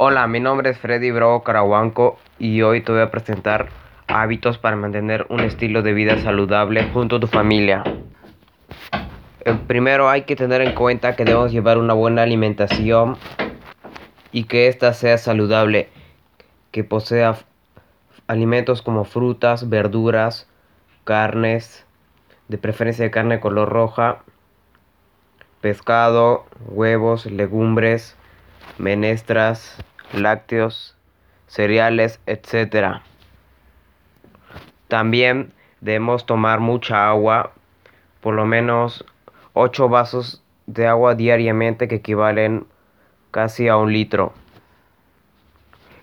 Hola, mi nombre es Freddy Bro Carahuanco y hoy te voy a presentar hábitos para mantener un estilo de vida saludable junto a tu familia. Eh, primero hay que tener en cuenta que debemos llevar una buena alimentación y que ésta sea saludable, que posea alimentos como frutas, verduras, carnes, de preferencia de carne color roja, pescado, huevos, legumbres, menestras, lácteos, cereales, etc. También debemos tomar mucha agua, por lo menos 8 vasos de agua diariamente que equivalen casi a un litro.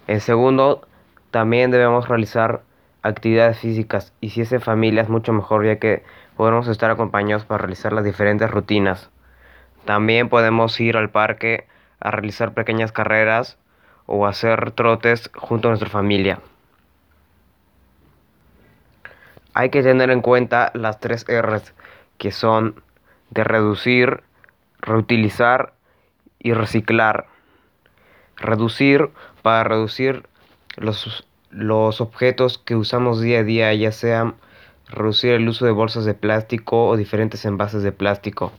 En segundo, también debemos realizar actividades físicas y si es en familia es mucho mejor ya que podemos estar acompañados para realizar las diferentes rutinas. También podemos ir al parque a realizar pequeñas carreras o hacer trotes junto a nuestra familia. Hay que tener en cuenta las tres R's que son de reducir, reutilizar y reciclar. Reducir para reducir los, los objetos que usamos día a día, ya sean reducir el uso de bolsas de plástico o diferentes envases de plástico.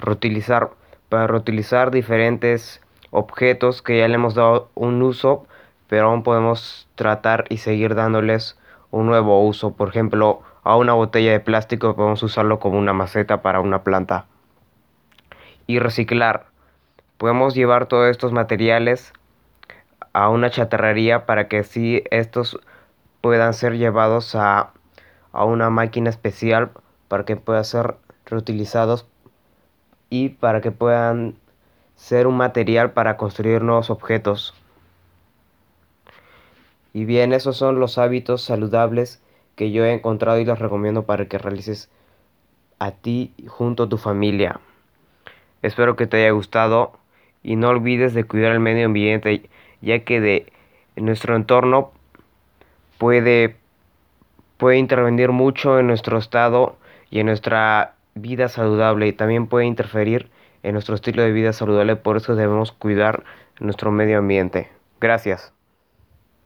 Reutilizar para reutilizar diferentes objetos que ya le hemos dado un uso, pero aún podemos tratar y seguir dándoles un nuevo uso. Por ejemplo, a una botella de plástico podemos usarlo como una maceta para una planta. Y reciclar. Podemos llevar todos estos materiales a una chatarrería para que así estos puedan ser llevados a, a una máquina especial para que puedan ser reutilizados y para que puedan ser un material para construir nuevos objetos. Y bien, esos son los hábitos saludables que yo he encontrado y los recomiendo para que realices a ti junto a tu familia. Espero que te haya gustado y no olvides de cuidar el medio ambiente ya que de nuestro entorno puede puede intervenir mucho en nuestro estado y en nuestra vida saludable y también puede interferir en nuestro estilo de vida saludable, por eso debemos cuidar nuestro medio ambiente. Gracias.